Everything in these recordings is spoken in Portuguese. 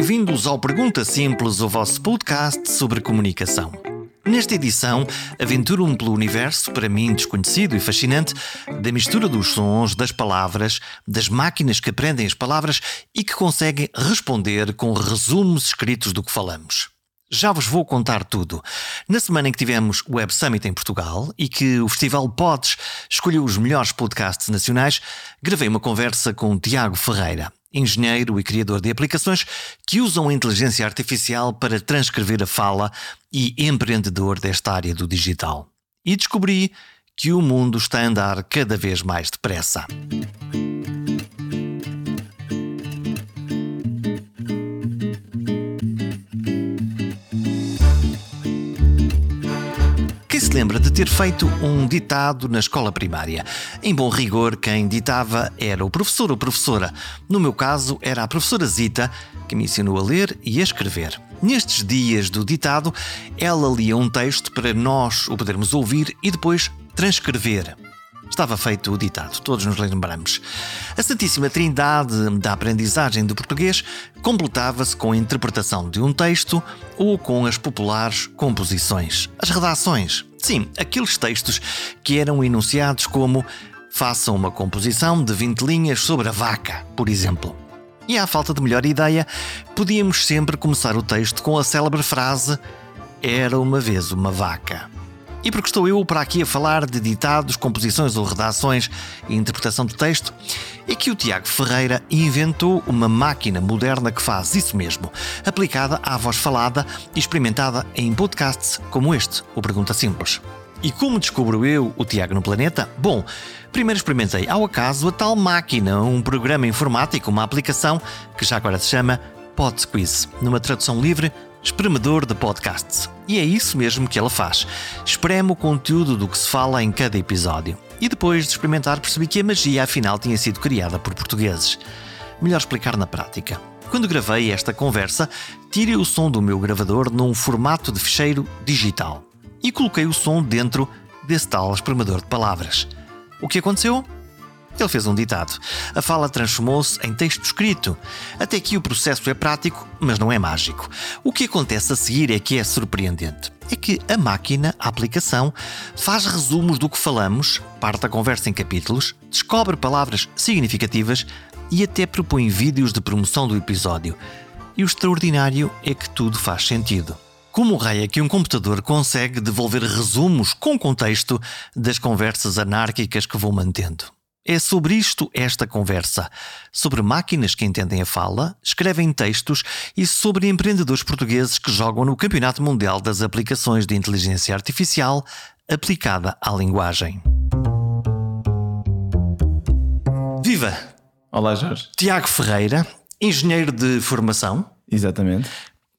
Bem-vindos ao Pergunta Simples, o vosso podcast sobre comunicação. Nesta edição, aventuro-me pelo universo, para mim desconhecido e fascinante, da mistura dos sons, das palavras, das máquinas que aprendem as palavras e que conseguem responder com resumos escritos do que falamos. Já vos vou contar tudo. Na semana em que tivemos o Web Summit em Portugal e que o Festival Pods escolheu os melhores podcasts nacionais, gravei uma conversa com Tiago Ferreira, engenheiro e criador de aplicações que usam a inteligência artificial para transcrever a fala e empreendedor desta área do digital. E descobri que o mundo está a andar cada vez mais depressa. Se lembra de ter feito um ditado na escola primária. Em bom rigor, quem ditava era o professor ou professora. No meu caso, era a professora Zita, que me ensinou a ler e a escrever. Nestes dias do ditado, ela lia um texto para nós o podermos ouvir e depois transcrever. Estava feito o ditado, todos nos lembramos. A Santíssima Trindade da aprendizagem do português completava-se com a interpretação de um texto ou com as populares composições, as redações. Sim, aqueles textos que eram enunciados como façam uma composição de 20 linhas sobre a vaca, por exemplo. E à falta de melhor ideia, podíamos sempre começar o texto com a célebre frase Era uma vez uma vaca. E porque estou eu para aqui a falar de ditados, composições ou redações e interpretação do texto, é que o Tiago Ferreira inventou uma máquina moderna que faz isso mesmo, aplicada à voz falada e experimentada em podcasts como este, o Pergunta Simples. E como descubro eu o Tiago no planeta? Bom, primeiro experimentei ao acaso a tal máquina, um programa informático, uma aplicação que já agora se chama PodSquiz, numa tradução livre espremedor de podcasts. E é isso mesmo que ela faz. Espreme o conteúdo do que se fala em cada episódio. E depois de experimentar, percebi que a magia afinal tinha sido criada por portugueses. Melhor explicar na prática. Quando gravei esta conversa, tirei o som do meu gravador num formato de ficheiro digital e coloquei o som dentro desse tal espremedor de palavras. O que aconteceu? Ele fez um ditado. A fala transformou-se em texto escrito. Até aqui o processo é prático, mas não é mágico. O que acontece a seguir é que é surpreendente. É que a máquina, a aplicação, faz resumos do que falamos, parte a conversa em capítulos, descobre palavras significativas e até propõe vídeos de promoção do episódio. E o extraordinário é que tudo faz sentido. Como raio é que um computador consegue devolver resumos com contexto das conversas anárquicas que vou mantendo? É sobre isto esta conversa. Sobre máquinas que entendem a fala, escrevem textos e sobre empreendedores portugueses que jogam no Campeonato Mundial das Aplicações de Inteligência Artificial aplicada à linguagem. Viva! Olá, Jorge. Tiago Ferreira, engenheiro de formação. Exatamente.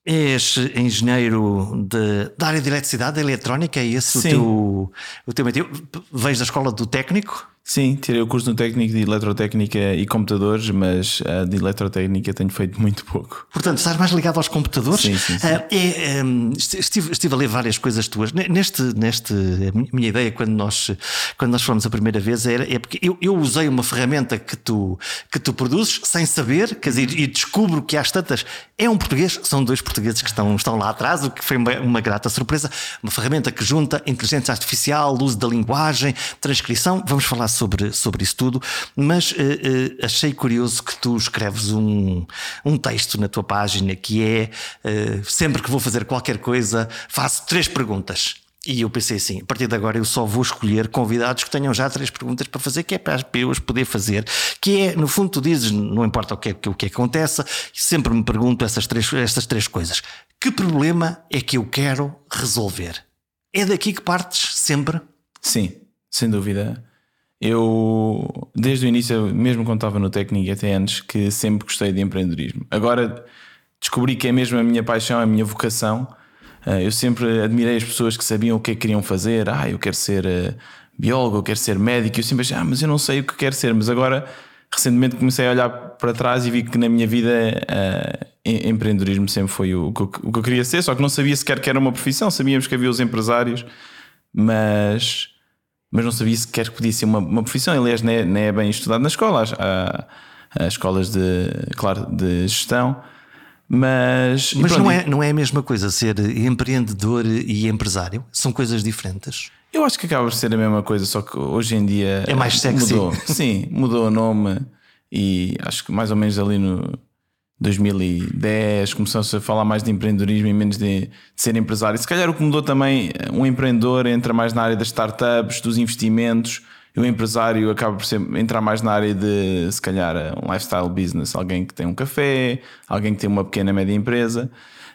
És engenheiro de, da área de eletricidade, da eletrónica, é esse Sim. o teu, o teu? Vens da escola do técnico? Sim, tirei o curso no técnico de eletrotécnica e computadores, mas uh, de eletrotécnica tenho feito muito pouco. Portanto, estás mais ligado aos computadores? Sim, sim. sim. Uh, é, um, estive, estive, a ler várias coisas tuas. Neste, neste, a minha ideia, quando nós, quando nós fomos a primeira vez, era, é porque eu, eu usei uma ferramenta que tu, que tu produzes sem saber, quer dizer, e descubro que às tantas é um português, são dois portugueses que estão, estão lá atrás, o que foi uma, uma grata surpresa. Uma ferramenta que junta inteligência artificial, uso da linguagem, transcrição. Vamos falar sobre, sobre isso tudo, mas uh, uh, achei curioso que tu escreves um, um texto na tua página que é uh, sempre que vou fazer qualquer coisa, faço três perguntas. E eu pensei assim: a partir de agora eu só vou escolher convidados que tenham já três perguntas para fazer, que é para eu as poder fazer. Que é, no fundo, tu dizes, não importa o que, o que aconteça, sempre me pergunto essas três, essas três coisas. Que problema é que eu quero resolver? É daqui que partes sempre? Sim, sem dúvida. Eu, desde o início, mesmo quando estava no técnico e até antes, que sempre gostei de empreendedorismo. Agora descobri que é mesmo a minha paixão, a minha vocação. Eh, eu sempre admirei as pessoas que sabiam o que é que queriam fazer. Ah, eu quero ser eh, biólogo, eu quero ser médico. Eu sempre achei, ah, mas eu não sei o que quero ser. Mas agora, recentemente, comecei a olhar para trás e vi que na minha vida uh, empreendedorismo sempre foi o que, eu, o que eu queria ser. Só que não sabia sequer que era uma profissão. Sabíamos que havia os empresários, mas mas não sabia sequer que podia ser uma, uma profissão. Aliás, nem é, nem é bem estudado na escola. Há, há, escolas de, claro, de gestão, Mas, Mas não é, não é a mesma coisa ser empreendedor e empresário? São coisas diferentes? Eu acho que acaba por ser a mesma coisa, só que hoje em dia é mais sexy. Mudou. Sim, mudou o nome e acho que mais ou menos ali no 2010 começou-se a falar mais de empreendedorismo e menos de, de, ser empresário. Se calhar o que mudou também, um empreendedor entra mais na área das startups, dos investimentos, e o empresário acaba por ser, entrar mais na área de, se calhar, um lifestyle business, alguém que tem um café, alguém que tem uma pequena média empresa,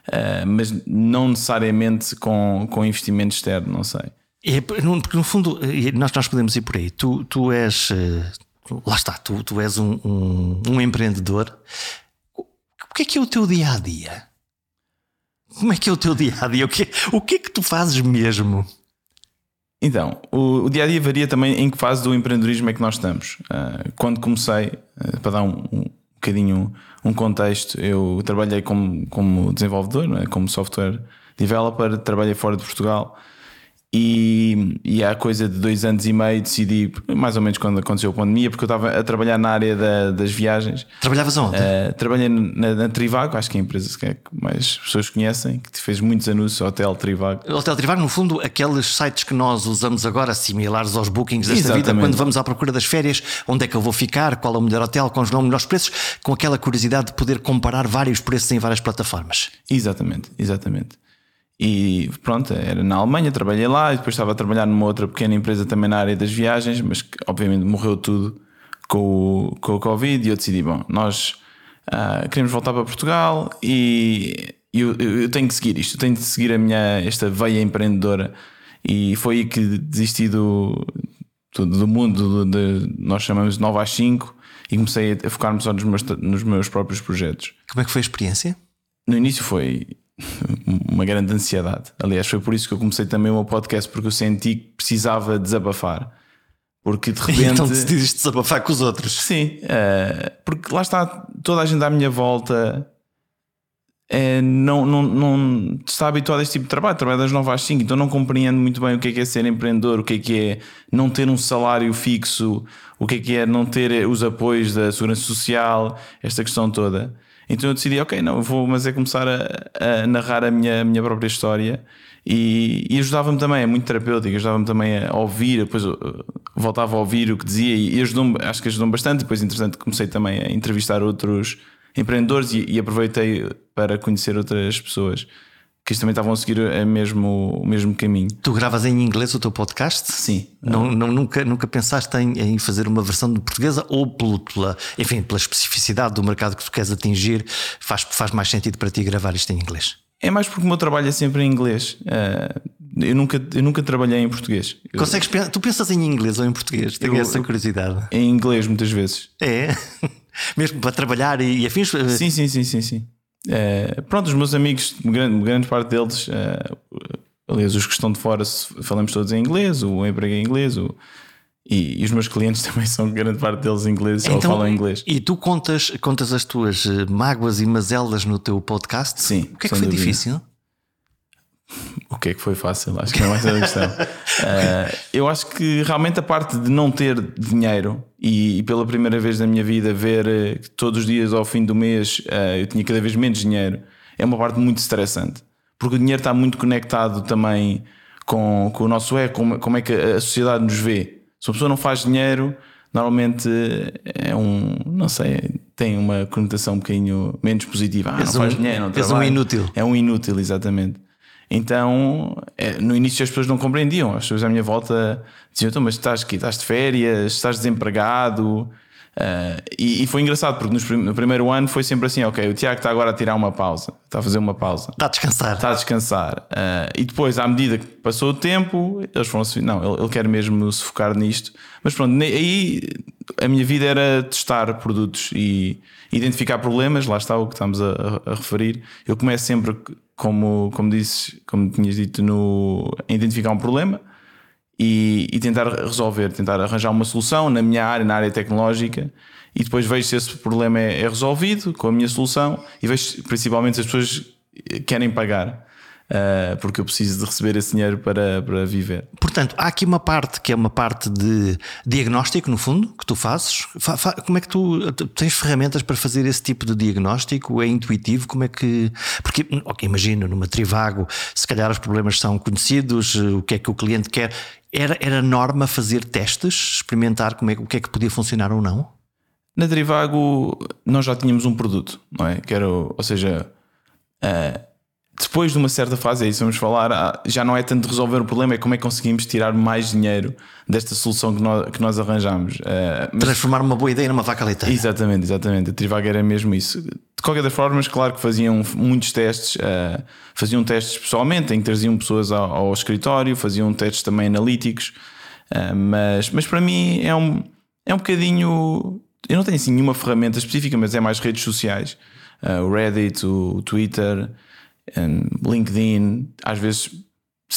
uh, mas não necessariamente com, com investimento externo, não sei. É, porque no fundo, nós, nós podemos ir por aí. Tu, tu és, eh, lá está, tu, tu és um, um, um empreendedor que é que é o teu dia a dia? Como é que é o teu dia a dia? O que, o que é que tu fazes mesmo? Então, o, o dia a dia varia também em que fase do empreendedorismo é que nós estamos. Uh, quando comecei, uh, para dar um, um bocadinho um contexto, eu trabalhei como, como desenvolvedor, é? como software developer, trabalhei fora de Portugal e, e há coisa de dois anos e meio decidi, mais ou menos quando aconteceu a pandemia, porque eu estava a trabalhar na área da, das viagens. Trabalhavas onde? Uh, trabalhei na, na, Trivago, acho que é a empresa que mais pessoas conhecem, que fez muitos anúncios, Hotel Trivago. Hotel Trivago, no fundo, aqueles sites que nós usamos agora, similares aos bookings desta Exatamente. vida, quando vamos à procura das férias, onde é que eu vou ficar, qual é o melhor hotel, quais os melhores preços, com aquela curiosidade de poder comparar vários preços em várias plataformas. Exatamente, exatamente. E pronto, era na Alemanha, trabalhei lá e depois estava a trabalhar numa outra pequena empresa também na área das viagens, mas que obviamente morreu tudo com o, com o Covid e eu decidi, bom, nós uh, queremos voltar para Portugal e eu, eu, tenho que seguir isto, eu tenho de seguir a minha, esta veia empreendedora e foi aí que desisti do, do, do mundo de, nós chamamos de 9 às 5 e comecei a focar-me só nos meus, nos meus próprios projetos. Como é que foi a experiência? No início foi uma grande ansiedade. Aliás, foi por isso que eu comecei também o meu podcast, porque eu senti que precisava desabafar. Porque de repente. então decidiste desabafar com os outros. Sim, uh, porque lá está toda a gente à minha volta. É, não, não, não está habituado a este tipo de trabalho, trabalho das 9 às 5, então não compreendo muito bem o que é, que é ser empreendedor, o que é que é não ter um salário fixo, o que é que é não ter os apoios da segurança social, esta questão toda. Então eu decidi, ok, não, vou, mas é começar a, a narrar a minha, a minha própria história e, e ajudava-me também, é muito terapêutico, ajudava-me também a ouvir, depois voltava a ouvir o que dizia e, ajudou-me, acho que ajudou-me bastante. Depois, interessante, comecei também a entrevistar outros empreendedores e, e aproveitei para conhecer outras pessoas que também estavam a seguir a mesmo, o mesmo caminho. Tu gravas em inglês o teu podcast? Sim. Não, não, nunca, nunca pensaste em, em fazer uma versão de portuguesa ou pela, enfim, pela especificidade do mercado que tu queres atingir, faz, faz mais sentido para ti gravar isto em inglês? É mais porque o meu trabalho é sempre em inglês. Uh, eu, nunca, eu nunca trabalhei em português. Consegues, tu pensas em inglês ou em português? Tenho eu, essa curiosidade. Em inglês, muitas vezes. É? Mesmo para trabalhar e, e afins? Sim, sim, sim, sim, sim. Uh, pronto, os meus amigos, grande, grande parte deles, uh, aliás, os que estão de fora, falamos todos em inglês, o emprego é em inglês, o, e, e, os meus clientes também são grande parte deles ingleses então, ou falam inglês. E tu contas, contas as tuas eh, mágoas e mazelas no teu podcast? Sim. O que é que foi dúvida. difícil? O que é que foi fácil? Acho que não é mais a questão. uh, eu acho que realmente a parte de não ter dinheiro e, e, pela primeira vez na minha vida ver uh, que todos os dias ao fim do mês uh, eu tinha cada vez menos dinheiro é uma parte muito estressante. Porque o dinheiro está muito conectado também com, com o nosso é, como, como é que a sociedade nos vê. Se uma pessoa não faz dinheiro, normalmente é um, não sei, tem uma conotação um bocadinho menos positiva. Ah, não faz um, dinheiro, não És um inútil. É um inútil, exatamente. Então, é, no início as pessoas não compreendiam. As pessoas à minha volta diziam: então, mas estás aqui, estás de férias, estás desempregado. Uh, e, e, foi engraçado porque no, no, primeiro ano foi sempre assim: ok, o Tiago está agora a tirar uma pausa, está a fazer uma pausa, está a descansar. Está a descansar. Uh, e depois, à medida que passou o tempo, eles foram assim: não, ele, ele quer mesmo se focar nisto. Mas pronto, aí a minha vida era testar produtos e identificar problemas, lá está o que estamos a, a referir. Eu começo sempre como, como disse, como tinhas dito, no identificar um problema e, e, tentar resolver, tentar arranjar uma solução na minha área, na área tecnológica, e depois vejo se esse problema é, é resolvido com a minha solução e vejo principalmente se as pessoas querem pagar. Uh, porque eu preciso de receber esse dinheiro para, para viver. Portanto, há aqui uma parte que é uma parte de diagnóstico, no fundo, que tu fazes. Como é que tu tens ferramentas para fazer esse tipo de diagnóstico? É intuitivo? Como é que. Porque, ok, imagina, numa Trivago, se calhar os problemas são conhecidos, o que é que o cliente quer. Era, era norma fazer testes, experimentar como é, o que é que podia funcionar ou não? Na Trivago, nós já tínhamos um produto, não é? Que era, ou seja, uh, depois de uma certa fase, é isso vamos falar, ah, já não é tanto resolver o problema, é como é que conseguimos tirar mais dinheiro desta solução que nós, que nós arranjamos. Uh, mas... Transformar uma boa ideia numa vaca leiteira. Exatamente, exatamente. A Trivago era mesmo isso. De qualquer das formas, claro que faziam muitos testes, uh, faziam testes pessoalmente, em que traziam pessoas ao, ao escritório, faziam testes também analíticos, uh, mas, mas para mim é um, é um bocadinho. Eu não tenho assim nenhuma ferramenta específica, mas é mais redes sociais. o Reddit, o Twitter. LinkedIn, às vezes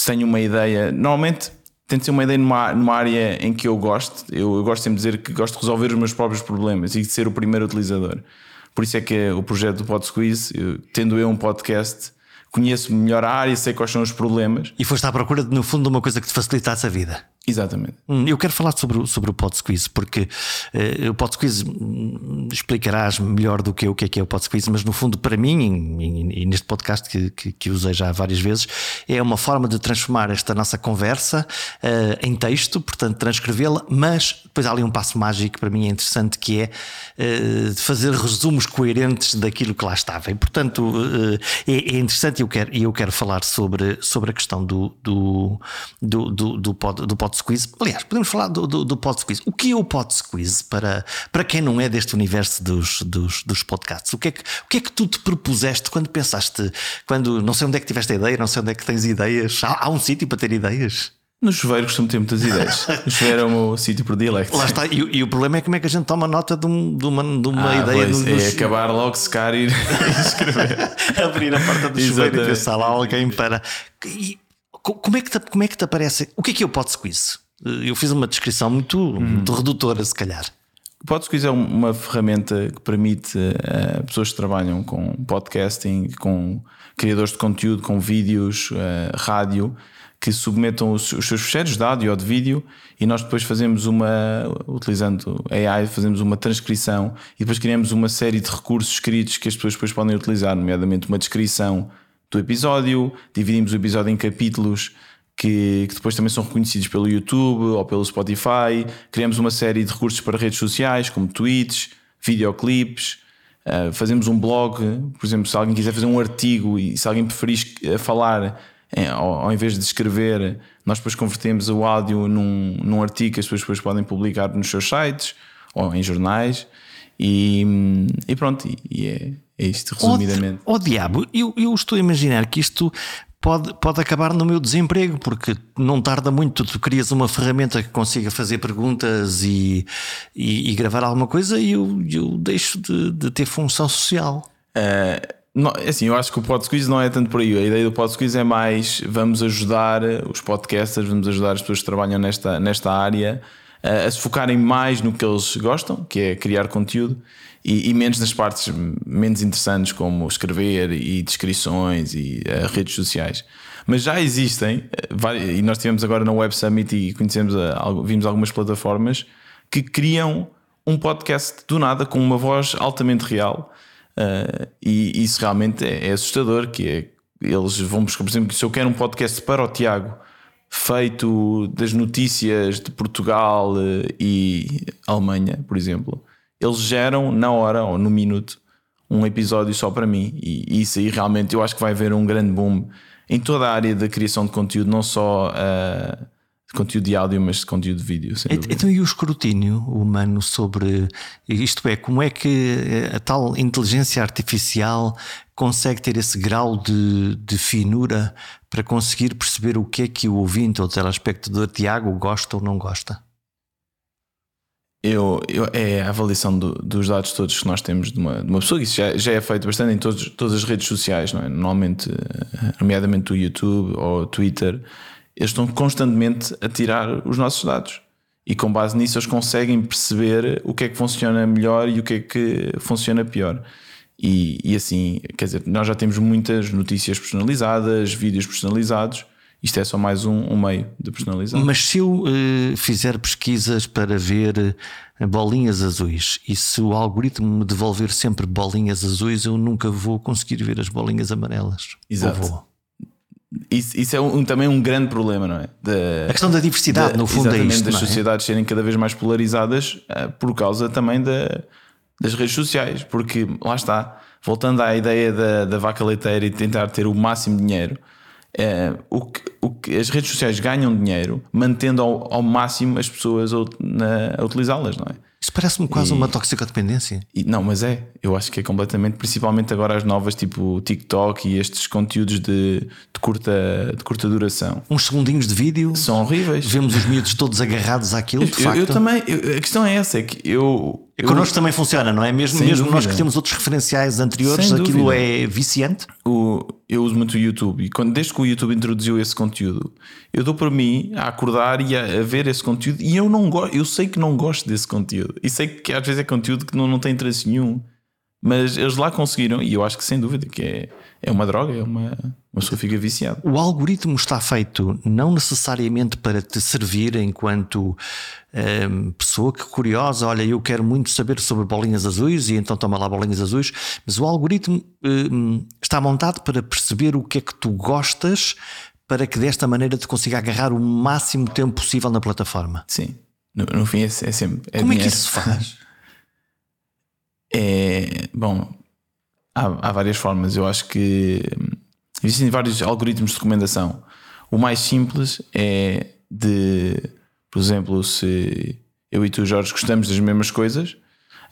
tenho uma ideia, normalmente tento ter uma ideia numa, numa área em que eu gosto. Eu, eu, gosto sempre de dizer que gosto de resolver os meus próprios problemas e de ser o primeiro utilizador. Por isso é que o projeto do Pod Squeeze, tendo eu um podcast, conheço melhor a área, sei quais são os problemas. E foste à procura, no fundo, de uma coisa que te facilitasse a vida. Exatamente. Hum, eu quero falar sobre, sobre o Pod Squeeze, porque uh, o Pod Squeeze hum, explicarás melhor do que eu o que é que é o Pod Squeeze, mas no fundo, para mim, e, neste podcast que, que, que, usei já várias vezes, é uma forma de transformar esta nossa conversa uh, em texto, portanto, transcrevê-la, mas depois há ali um passo mágico que para mim é interessante, que é uh, fazer resumos coerentes daquilo que lá estava. E, portanto, é, é, interessante e eu quero, eu quero falar sobre, sobre a questão do, do, do, do, do, pod, do Squeeze. Aliás, podemos falar do, do, do Pod Squeeze. O que é o Pod Squeeze para, para quem não é deste universo dos, dos, dos podcasts? O que, é que, o que é que tu te propuseste quando pensaste, quando não sei onde é que tiveste a ideia, não sei onde é que tens ideias? Há, há um sítio para ter ideias? No chuveiro costumo ter muitas ideias. O chuveiro é o meu sítio predilecto. Lá está. E, e, o problema é como é que a gente toma nota de, um, de uma, de uma ah, ideia. Pois. É acabar logo, secar e escrever. Abrir a porta do chuveiro e pensar lá alguém para. E, como é, que te, como é que te aparece? O que é que é o Pod Squeeze? Eu fiz uma descrição muito, muito redutora, se calhar. O Pod Squeeze é uma ferramenta que permite a uh, pessoas que trabalham com podcasting, com criadores de conteúdo, com vídeos, uh, rádio, que submetam os, os, seus fecheiros de áudio ou de vídeo e nós depois fazemos uma, utilizando AI, fazemos uma transcrição e depois criamos uma série de recursos escritos que as pessoas depois podem utilizar, nomeadamente uma descrição do episódio, dividimos o episódio em capítulos que, que, depois também são reconhecidos pelo YouTube ou pelo Spotify. Criamos uma série de recursos para redes sociais, como tweets, videoclipes. Uh, fazemos um blog, por exemplo, se alguém quiser fazer um artigo e se alguém preferir falar em, ao, ao, invés de escrever, nós depois convertemos o áudio num, num artigo que as pessoas depois podem publicar nos seus sites ou em jornais. E, e pronto, e, e é, é isto, resumidamente. Oh, oh diabo, eu, eu estou a imaginar que isto pode, pode acabar no meu desemprego, porque não tarda muito, tu crias uma ferramenta que consiga fazer perguntas e, e, e gravar alguma coisa e eu, eu deixo de, de ter função social. Uh, não, é assim, eu acho que o PodSquiz não é tanto por aí. A ideia do PodSquiz é mais vamos ajudar os podcasters, vamos ajudar as pessoas que trabalham nesta, nesta área a, a se focarem mais no que eles gostam, que é criar conteúdo, e, e, menos nas partes menos interessantes, como escrever e descrições e uh, redes sociais. Mas já existem, uh, e nós tivemos agora na Web Summit e conhecemos, uh, vimos algumas plataformas que criam um podcast do nada com uma voz altamente real. e isso realmente é, é assustador, que é eles vão buscar, por exemplo, se eu quero um podcast para o Tiago feito das notícias de Portugal e Alemanha, por exemplo, eles geram na hora ou no minuto um episódio só para mim. E isso aí realmente eu acho que vai haver um grande boom em toda a área da criação de conteúdo, não só uh, de conteúdo de áudio, mas de conteúdo de vídeo. Então, e o escrutínio humano sobre isto é, como é que a tal inteligência artificial consegue ter esse grau de, de finura para conseguir perceber o que é que o ouvinte ou o telespectador Tiago gosta ou não gosta? Eu, eu, é a avaliação do, dos dados todos que nós temos de uma, de uma pessoa, isso já, já é feito bastante em todos, todas as redes sociais, não é? normalmente, eh, nomeadamente o YouTube ou o Twitter, eles estão constantemente a tirar os nossos dados. E com base nisso eles conseguem perceber o que é que funciona melhor e o que é que funciona pior. E, e assim, quer dizer, nós já temos muitas notícias personalizadas, vídeos personalizados. Isto é só mais um, um meio de personalizar. Mas se eu uh, fizer pesquisas para ver uh, bolinhas azuis e se o algoritmo me devolver sempre bolinhas azuis, eu nunca vou conseguir ver as bolinhas amarelas. Exato. Isso, isso, é um, também um grande problema, não é? a questão da diversidade, no fundo, é isto. das é? sociedades serem cada vez mais polarizadas uh, por causa também da, das redes sociais, porque lá está, voltando à ideia da, da vaca leiteira e tentar ter o máximo de dinheiro, é, o, que, o que as redes sociais ganham dinheiro mantendo ao, ao máximo as pessoas a, a utilizá-las, não é? Isso parece-me quase e, uma toxicodependência. E, não, mas é. Eu acho que é completamente, principalmente agora as novas, tipo TikTok e estes conteúdos de, de, curta, de curta duração. Uns segundinhos de vídeo. São horríveis. Vemos os miúdos todos agarrados àquilo, de eu, facto. Eu também. Eu, a questão é essa: é que eu. Eu Connosco também funciona, não é? Mesmo, mesmo nós que temos outros referenciais anteriores, Sem aquilo dúvida. é viciante. O, eu uso muito o YouTube e quando, desde que o YouTube introduziu esse conteúdo, eu dou para mim a acordar e a, a ver esse conteúdo e eu não gosto, eu sei que não gosto desse conteúdo e sei que às vezes é conteúdo que não, não tem interesse nenhum, mas eles lá conseguiram e eu acho que sem dúvida que é, é uma droga, é uma, uma pessoa fica viciada. O algoritmo está feito não necessariamente para te servir enquanto um, pessoa que curiosa, olha, eu quero muito saber sobre bolinhas azuis e então toma lá bolinhas azuis, mas o algoritmo um, está montado para perceber o que é que tu gostas para que desta maneira te consiga agarrar o máximo tempo possível na plataforma. Sim. No, no fim é, é sempre. É Como dinheiro. é que isso se faz? É. Bom, há, há várias formas. Eu acho que hum, existem vários algoritmos de recomendação. O mais simples é de, por exemplo, se eu e tu, Jorge, gostamos das mesmas coisas,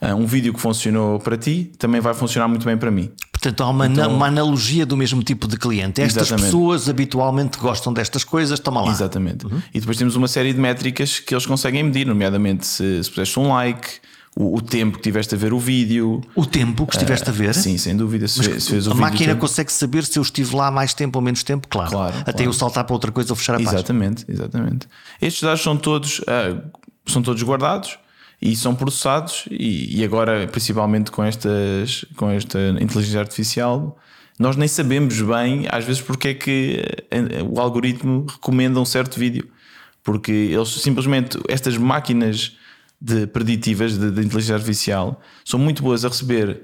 ah, um vídeo que funcionou para ti também vai funcionar muito bem para mim. Portanto, há uma, então, uma analogia do mesmo tipo de cliente. Estas exatamente. pessoas habitualmente gostam destas coisas, toma lá. Exatamente. Uhum. E depois temos uma série de métricas que eles conseguem medir, nomeadamente se, se puseste um like, o, o, tempo que tiveste a ver o vídeo. O tempo que estiveste uh, a ver? Sim, sem dúvida. Se, Mas, se a máquina consegue saber se eu estive lá mais tempo ou menos tempo, claro. claro Até claro. eu saltar para outra coisa ou fechar a exatamente, página. Exatamente, Estes dados são todos, uh, são todos guardados e são processados e, e, agora principalmente com estas com esta inteligência artificial nós nem sabemos bem às vezes porque é que eh, o algoritmo recomenda um certo vídeo porque eles simplesmente estas máquinas de preditivas de, de inteligência artificial são muito boas a receber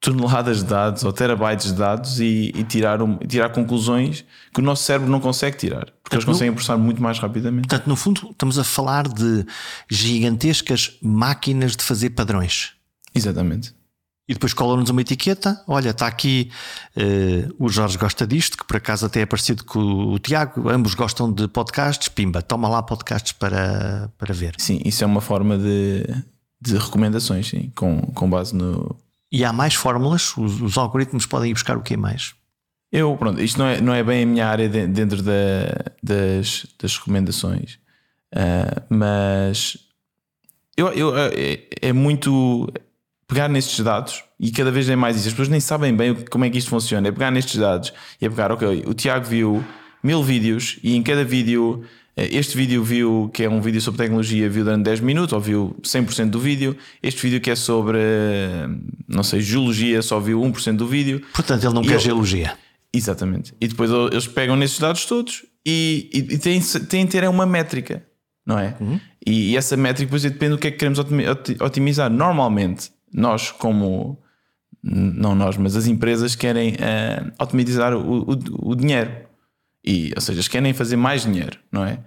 toneladas de dados ou terabytes de dados e, e tirar, um, tirar conclusões que o nosso cérebro não consegue tirar, porque portanto, eles conseguem processar muito mais rapidamente. Portanto, no fundo, estamos a falar de gigantescas máquinas de fazer padrões. Exatamente. E depois colam-nos uma etiqueta. Olha, está aqui uh, o Jorge gosta disto, que por acaso até é parecido com o Tiago. Ambos gostam de podcasts. Pimba, toma lá podcasts para, para ver. Sim, isso é uma forma de, de recomendações, sim, com, com base no, e há mais fórmulas? Os, os, algoritmos podem ir buscar o que mais? Eu, pronto, isto não é, não é bem a minha área de, dentro da, das, das recomendações, uh, mas eu, eu, é, é, muito pegar nestes dados e cada vez é mais isso. As pessoas nem sabem bem como é que isto funciona. É pegar nestes dados e é pegar, ok, o Tiago viu mil vídeos e em cada vídeo eh, este vídeo viu, que é um vídeo sobre tecnologia, viu durante 10 minutos, ou viu 100% do vídeo. Este vídeo que é sobre, eh, não sei, geologia, só viu 1% do vídeo. Portanto, ele não e quer eu... geologia. Exatamente. E depois eles pegam nesses dados todos e, e, e têm, têm ter uma métrica, não é? Uhum. E, e, essa métrica depois depende do que é que queremos otimizar. Normalmente, nós, como. Não nós, mas as empresas querem uh, otimizar o, o, o dinheiro. E, ou seja, querem fazer mais dinheiro, não é?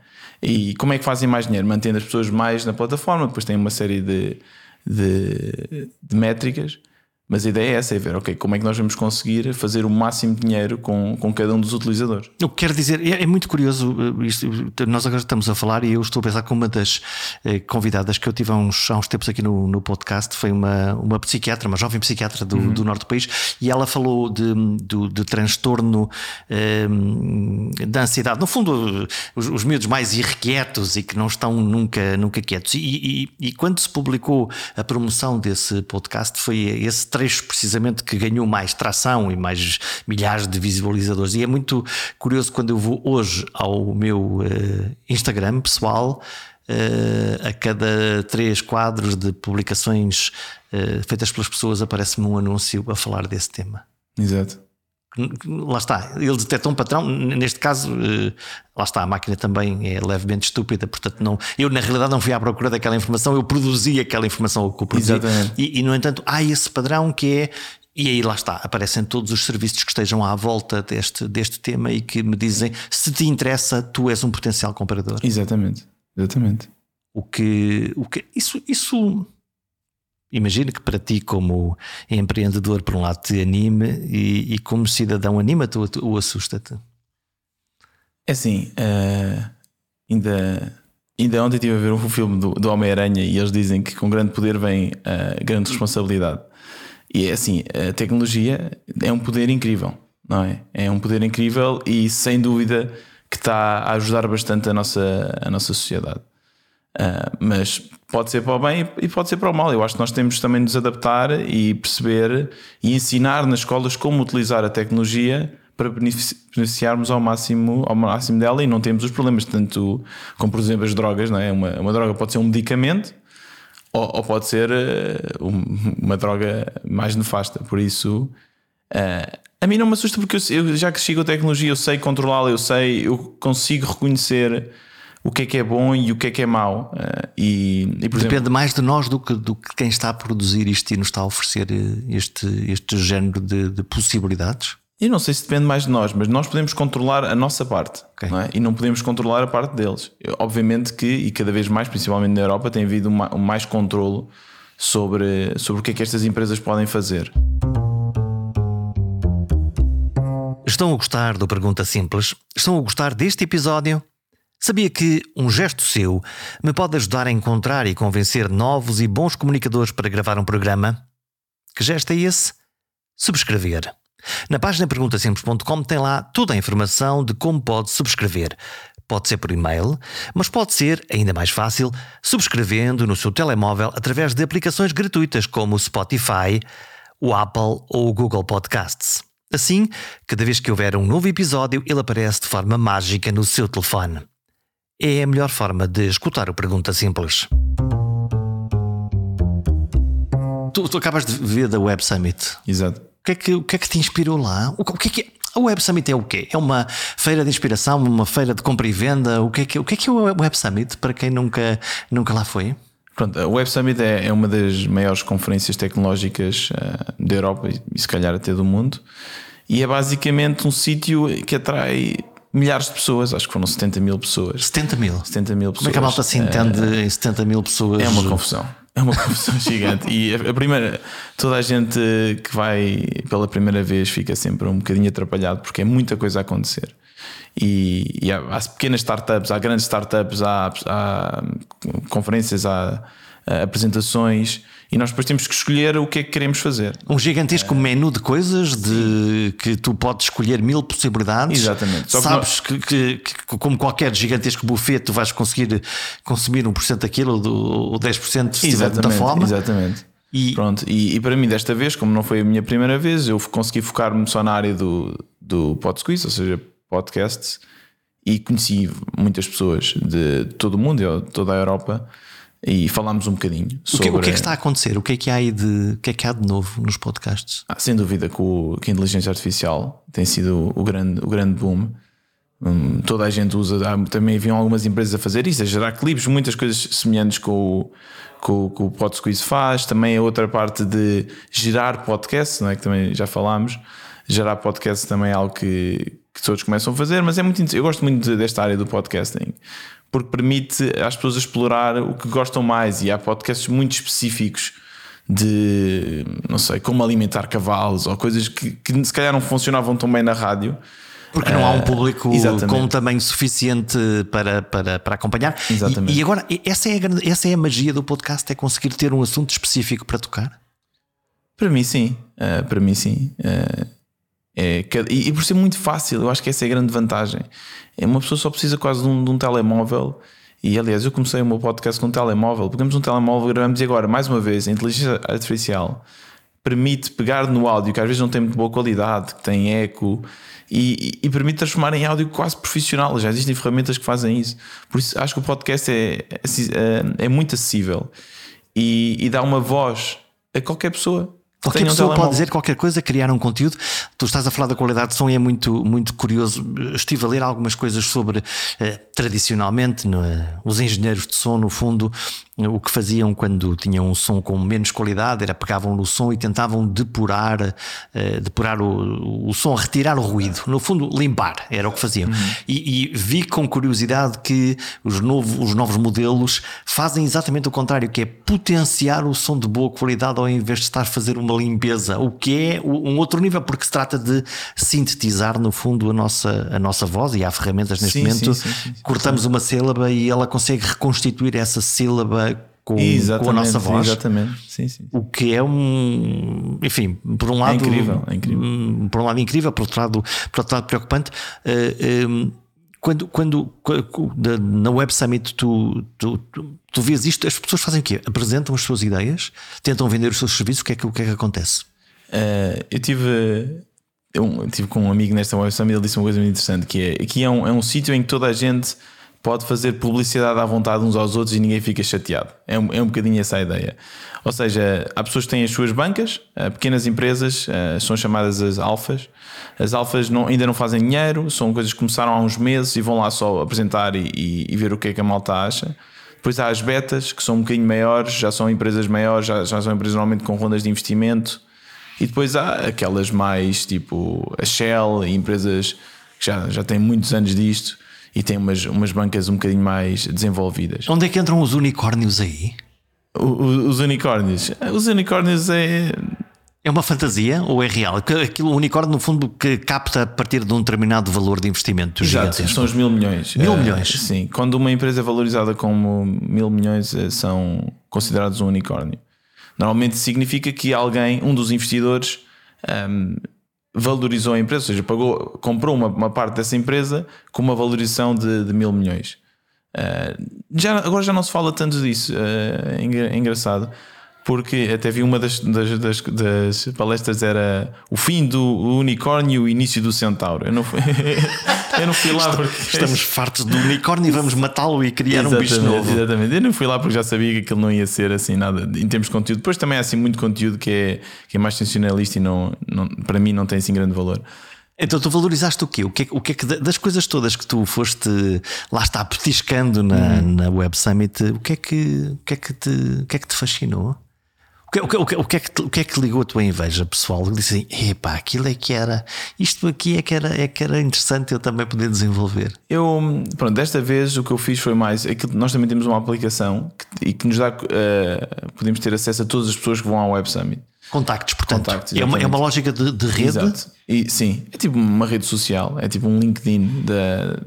E como é que fazem mais dinheiro? Mantendo as pessoas mais na plataforma, depois tem uma série de, de, de métricas mas a ideia é essa: é ver, ok, como é que nós vamos conseguir fazer o máximo de dinheiro com, com cada um dos utilizadores. Eu quero dizer, é, é muito curioso, eh, isto, nós agora estamos a falar e eu estou a pensar que uma das eh, convidadas que eu tive há uns, há uns tempos aqui no, no podcast foi uma, uma psiquiatra, uma jovem psiquiatra do, uhum. do norte do país, e ela falou de, de, de transtorno eh, da ansiedade. No fundo, os, os miúdos mais irrequietos e que não estão nunca, nunca quietos. E, e, e quando se publicou a promoção desse podcast, foi esse trecho precisamente que ganhou mais tração e mais milhares de visualizadores. E é muito curioso quando eu vou hoje ao meu uh, Instagram pessoal. uh, a cada três quadros de publicações uh, feitas pelas pessoas aparece-me um anúncio a falar desse tema. Exato. Lá está, ele detecta um patrão. Neste caso, uh, lá está, a máquina também é levemente estúpida, portanto, não, eu na realidade não fui à procura daquela informação, eu produzi aquela informação que eu produzi. Exatamente. E, e, no entanto, há esse padrão que é e aí lá está, aparecem todos os serviços que estejam à volta deste, deste tema e que me dizem se te interessa, tu és um potencial comprador. Exatamente, exatamente. O que, o que isso, isso imagino que para ti, como empreendedor, por um lado te anime e, e como cidadão anima-te ou, ou assusta-te? É assim, uh, ainda, ainda ontem estive a ver um filme do, do Homem-Aranha e eles dizem que com grande poder vem uh, grande responsabilidade. E é assim, a tecnologia é um poder incrível, não é? É um poder incrível e sem dúvida que está a ajudar bastante a nossa, a nossa sociedade. Uh, mas pode ser para o bem e pode ser para o mal. Eu acho que nós temos também de nos adaptar e perceber e ensinar nas escolas como utilizar a tecnologia para beneficiarmos ao máximo, ao máximo dela e não temos os problemas, tanto como por exemplo as drogas, não é? Uma, uma droga pode ser um medicamento ou, ou pode ser uh, uma droga mais nefasta. Por isso, uh, a mim não me assusta porque eu, eu já cresci com a tecnologia, eu sei controlá-la, eu sei, eu consigo reconhecer o que é que é bom e o que é que é mau. Uh, e, e Depende exemplo, mais de nós do que, do que quem está a produzir isto e nos está a oferecer este, este género de, de possibilidades. Eu não sei se depende mais de nós, mas nós podemos controlar a nossa parte okay. não é? e não podemos controlar a parte deles. Obviamente que, e cada vez mais, principalmente na Europa, tem havido um mais controlo sobre, sobre o que é que estas empresas podem fazer. Estão a gostar do Pergunta Simples? Estão a gostar deste episódio? Sabia que um gesto seu me pode ajudar a encontrar e convencer novos e bons comunicadores para gravar um programa? Que gesto é esse? Subscrever. Na página perguntasimples.com tem lá toda a informação de como pode subscrever. Pode ser por e-mail, mas pode ser, ainda mais fácil, subscrevendo no seu telemóvel através de aplicações gratuitas como o Spotify, o Apple ou o Google Podcasts. Assim, cada vez que houver um novo episódio, ele aparece de forma mágica no seu telefone. É a melhor forma de escutar o Pergunta Simples. Tu, tu acabas de ver da Web Summit. Exato que é que, o que é que te inspirou lá? O que é que é? A Web Summit é o quê? É uma feira de inspiração, uma feira de compra e venda? O que é que, o que, é, que é o Web Summit para quem nunca, nunca lá foi? Pronto, a Web Summit é, é uma das maiores conferências tecnológicas uh, da Europa e, e se calhar até do mundo. E é basicamente um sítio que atrai milhares de pessoas, acho que foram 70 mil pessoas. 70 mil? 70 mil pessoas. Como é que a malta se entende uh, em 70 mil pessoas? É uma confusão. É uma confusão gigante. E a, primeira, toda a gente que vai pela primeira vez fica sempre um bocadinho atrapalhado porque é muita coisa a acontecer. E, e há, há, pequenas startups, há grandes startups, há, há conferências, há, há apresentações e nós depois temos que escolher o que é que queremos fazer. Um gigantesco é. menu de coisas de que tu podes escolher mil possibilidades. Exatamente. Só Sabes que, que, que, como qualquer gigantesco buffet, tu vais conseguir consumir 1% daquilo ou 10% se tiver muita fome. Exatamente. E... Pronto, e, e, para mim, desta vez, como não foi a minha primeira vez, eu consegui focar-me só na área do, do Podsquiz, ou seja, podcasts, e conheci muitas pessoas de todo o mundo, de toda a Europa, e falámos um bocadinho sobre. O que, o que, é que está a acontecer? O que é que há aí de, o que é que há de novo nos podcasts? Ah, sem dúvida que, o, que a inteligência artificial tem sido o grande, o grande boom. Hum, toda a gente usa, também haviam algumas empresas a fazer isso, a gerar clipes, muitas coisas semelhantes com o, com, com o Podsquiz faz. Também a outra parte de gerar podcasts, não é? que também já falámos. Gerar podcasts também é algo que, que todos começam a fazer, mas é muito eu gosto muito desta área do podcasting porque permite às pessoas explorar o que gostam mais e há podcasts muito específicos de não sei como alimentar cavalos ou coisas que, que se calhar não funcionavam tão bem na rádio. Porque não há um público uh, com um tamanho suficiente para, para, para acompanhar. Exatamente. E, e, agora, essa é, a, essa é a magia do podcast: é conseguir ter um assunto específico para tocar? Para mim, sim. Uh, para mim, sim. Uh, é, e, por ser muito fácil, eu acho que essa é a grande vantagem. É uma pessoa só precisa quase de um, de um telemóvel. E aliás, eu comecei o meu podcast com um telemóvel. Pegamos um telemóvel, gravamos e agora, mais uma vez, a inteligência artificial permite pegar no áudio que às vezes não tem muito boa qualidade, que tem eco e, e, permite transformar em áudio quase profissional. Já existem ferramentas que fazem isso. Por isso acho que o podcast é, é, é muito acessível e, e dá uma voz a qualquer pessoa. Qualquer pessoa um pode dizer qualquer coisa, criar um conteúdo. Tu estás a falar da qualidade de som e é muito, muito curioso. Estive a ler algumas coisas sobre, eh, tradicionalmente, no, os engenheiros de som, no fundo, o que faziam quando tinham um som com menos qualidade era pegavam no som e tentavam depurar, uh, depurar o, o som, retirar o ruído, no fundo limpar, era o que faziam. Uhum. E, e, vi com curiosidade que os, novo, os novos modelos fazem exatamente o contrário, que é potenciar o som de boa qualidade ao invés de estar a fazer uma limpeza, o que é um outro nível, porque se trata de sintetizar no fundo a nossa, a nossa voz e há ferramentas neste sim, momento, sim, sim, cortamos uma sílaba e ela consegue reconstituir essa sílaba com, com, a nossa voz. Exatamente. Sim, sim. O que é um. Enfim, por um lado. É incrível, é incrível. Um, por um lado incrível, por outro lado, por outro lado preocupante. Uh, eh, um, quando, quando, quando, na Web Summit tu, tu, tu, tu vês isto, as pessoas fazem o quê? Apresentam as suas ideias, tentam vender os seus serviços, o que é que, o que, é que acontece? Uh, eu tive. Eu tive com um amigo nesta Web Summit, ele disse uma coisa muito interessante: que é aqui é um, é um sítio em que toda a gente pode fazer publicidade à vontade uns aos outros e ninguém fica chateado. É um, é um bocadinho essa a ideia. Ou seja, há pessoas que têm as suas bancas, eh, pequenas empresas, eh, são chamadas as alfas. As alfas não, ainda não fazem dinheiro, são coisas que começaram há uns meses e vão lá só apresentar e, e, e ver o que é que a malta acha. Depois há as betas, que são um bocadinho maiores, já são empresas maiores, já, já são empresas normalmente com rondas de investimento. E depois há aquelas mais tipo a Shell, empresas que já, já têm muitos anos disto e tem umas, umas bancas um bocadinho mais desenvolvidas. Onde é que entram os unicórnios aí? O, o, os unicórnios. Os unicórnios é. É uma fantasia ou é real? Aquilo, o unicórnio, no fundo, que capta a partir de um determinado valor de investimento. Exato, são os mil milhões. Mil uh, milhões? Sim, quando uma empresa é valorizada como mil milhões, eh, são considerados um unicórnio. Normalmente significa que alguém, um dos investidores, um, valorizou a empresa, ou seja, pagou, comprou uma, uma parte dessa empresa com uma valorização de, de mil milhões. Uh, já, agora já não se fala tanto disso, uh, é engraçado porque até vi uma das, das, das, das, palestras era o fim do unicórnio e o início do centauro. Eu não fui, eu não fui lá porque. Estamos fartos do unicórnio e vamos matá-lo e criar um bicho novo. Exatamente. Eu não fui lá porque já sabia que aquilo não ia ser assim nada em termos de conteúdo. Depois também há assim muito conteúdo que é, que é mais sensacionalista e não, não, para mim não tem assim grande valor. Então tu valorizaste o quê? O que, é, o que é que das coisas todas que tu foste lá está petiscando na, hum. na Web Summit, o que é que, o que, é que, te, o que é que te fascinou? O que, o, que, o, que é que, o que é que ligou a tua inveja, pessoal? Disse assim: epá, aquilo é que era, isto aqui é que era, é que era interessante eu também poder desenvolver. Eu, pronto, desta vez o que eu fiz foi mais. Aquilo, nós também temos uma aplicação que, e que nos dá. Uh, podemos ter acesso a todas as pessoas que vão ao Web Summit. Contactos, portanto. Contactos, é, uma, é uma lógica de, de rede. Exato. E, sim, é tipo uma rede social, é tipo um LinkedIn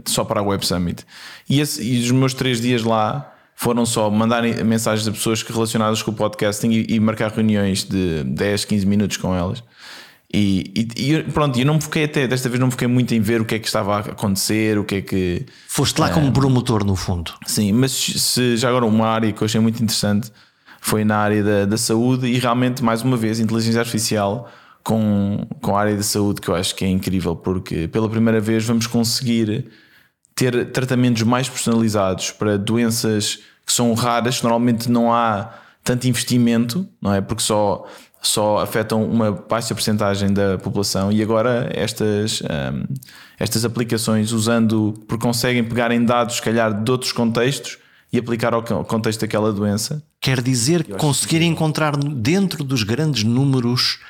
só para a Web Summit. E, esse, e os meus três dias lá foram só mandar mensagens a pessoas relacionadas com o podcasting e, e marcar reuniões de 10, 15 minutos com elas. E, e, e, pronto, eu não me foquei até, desta vez não me foquei muito em ver o que é que estava a acontecer, o que é que. Foste lá como promotor, no fundo. Sim, mas se já agora uma área que eu achei muito interessante foi na área da, da saúde e realmente, mais uma vez, inteligência artificial com, com a área da saúde que eu acho que é incrível, porque pela primeira vez vamos conseguir ter tratamentos mais personalizados para doenças que são raras, que normalmente não há tanto investimento, não é? Porque só, só afetam uma baixa porcentagem da população e agora estas, um, estas aplicações usando, porque conseguem pegar em dados, se calhar, de outros contextos e aplicar ao contexto daquela doença. Quer dizer conseguir que... encontrar dentro dos grandes números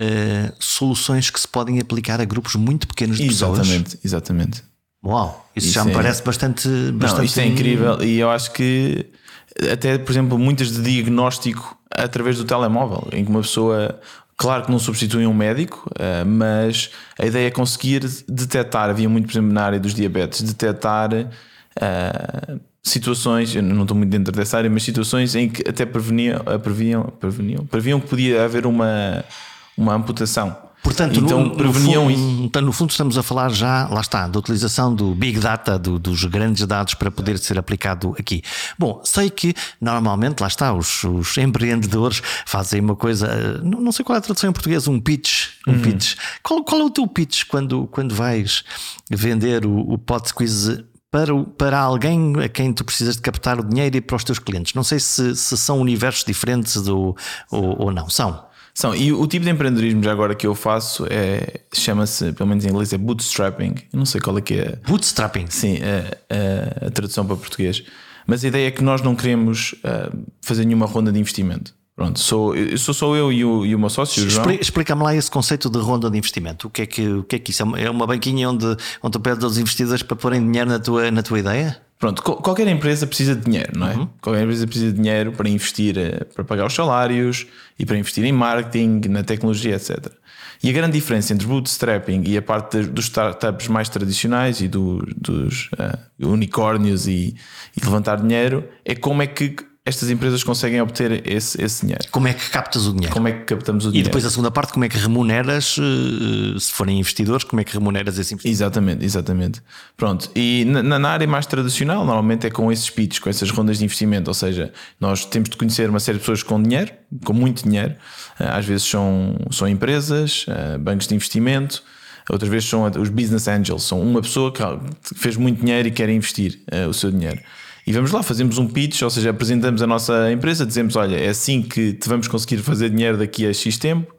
uh, soluções que se podem aplicar a grupos muito pequenos de exatamente, pessoas. Exatamente, exatamente. Uau, isso, isso já me é... parece bastante, bastante. Não, isto é incrível e eu acho que até, por exemplo, muitas de diagnóstico através do telemóvel, em que uma pessoa, claro que não substitui um médico, eh, mas a ideia é conseguir detectar, havia muito, por exemplo, na área dos diabetes, detectar uh, situações, eu não estou muito dentro dessa área, mas situações em que até preveniam, preveniam, preveniam, previam que podia haver uma, uma amputação. Portanto, então no, preveniam no fundo, então, no fundo estamos a falar já, lá está, da utilização do Big Data, do- dos grandes dados para poder ser aplicado aqui. Bom, sei que normalmente, lá está, os, os empreendedores fazem uma coisa, eh, não, não sei qual é a tradução em português, um pitch. Um Uhum. pitch. Qual, qual é o teu pitch quando, quando vais vender o, o Pod Squeeze para, para alguém a quem tu precisas de captar o dinheiro e para os teus clientes? Não sei se, se são universos diferentes ou, ou, ou não. São. São, e o tipo de empreendedorismo já agora que eu faço é chama-se, pelo menos em inglês, é bootstrapping. Eu não sei qual é que é Bootstrapping. sim, a, a- a tradução para português. Mas a ideia é que nós não queremos ah, fazer nenhuma ronda de investimento. Pronto, sou, eu sou só eu e o, e o meu sócio, Explica-me lá esse conceito de ronda de investimento. O que é que, o que, é, que isso é? Uma- É uma banquinha onde, onde tu pedes aos investidores para porem dinheiro na tua, na tua ideia? Pronto, qual- qualquer empresa precisa de dinheiro, não é? Qualquer empresa precisa de dinheiro para investir, eh, para pagar os salários e para investir em marketing, na tecnologia, etc. E a grande diferença entre bootstrapping e a parte dos startups mais tradicionais e do- dos eh, unicórnios e, e levantar dinheiro é como é que estas empresas conseguem obter esse, esse dinheiro. Como é que captas o dinheiro? Como é que captamos o E dinheiro? depois a segunda parte, como é que remuneras, eh, se forem investidores, como é que remuneras esse investidor? Exatamente, exatamente. Pronto, e na, na área mais tradicional, normalmente é com esses pitches, com essas rondas de investimento, ou seja, nós temos de conhecer uma série de pessoas com dinheiro, com muito dinheiro, Ah, às vezes são, são empresas, bancos de investimento, outras vezes são os business angels, são uma pessoa que fez muito dinheiro e quer investir o seu dinheiro. E vamos lá, fazemos um pitch, ou seja, apresentamos a nossa empresa, dizemos: olha, é assim que te vamos conseguir fazer dinheiro daqui a X tempo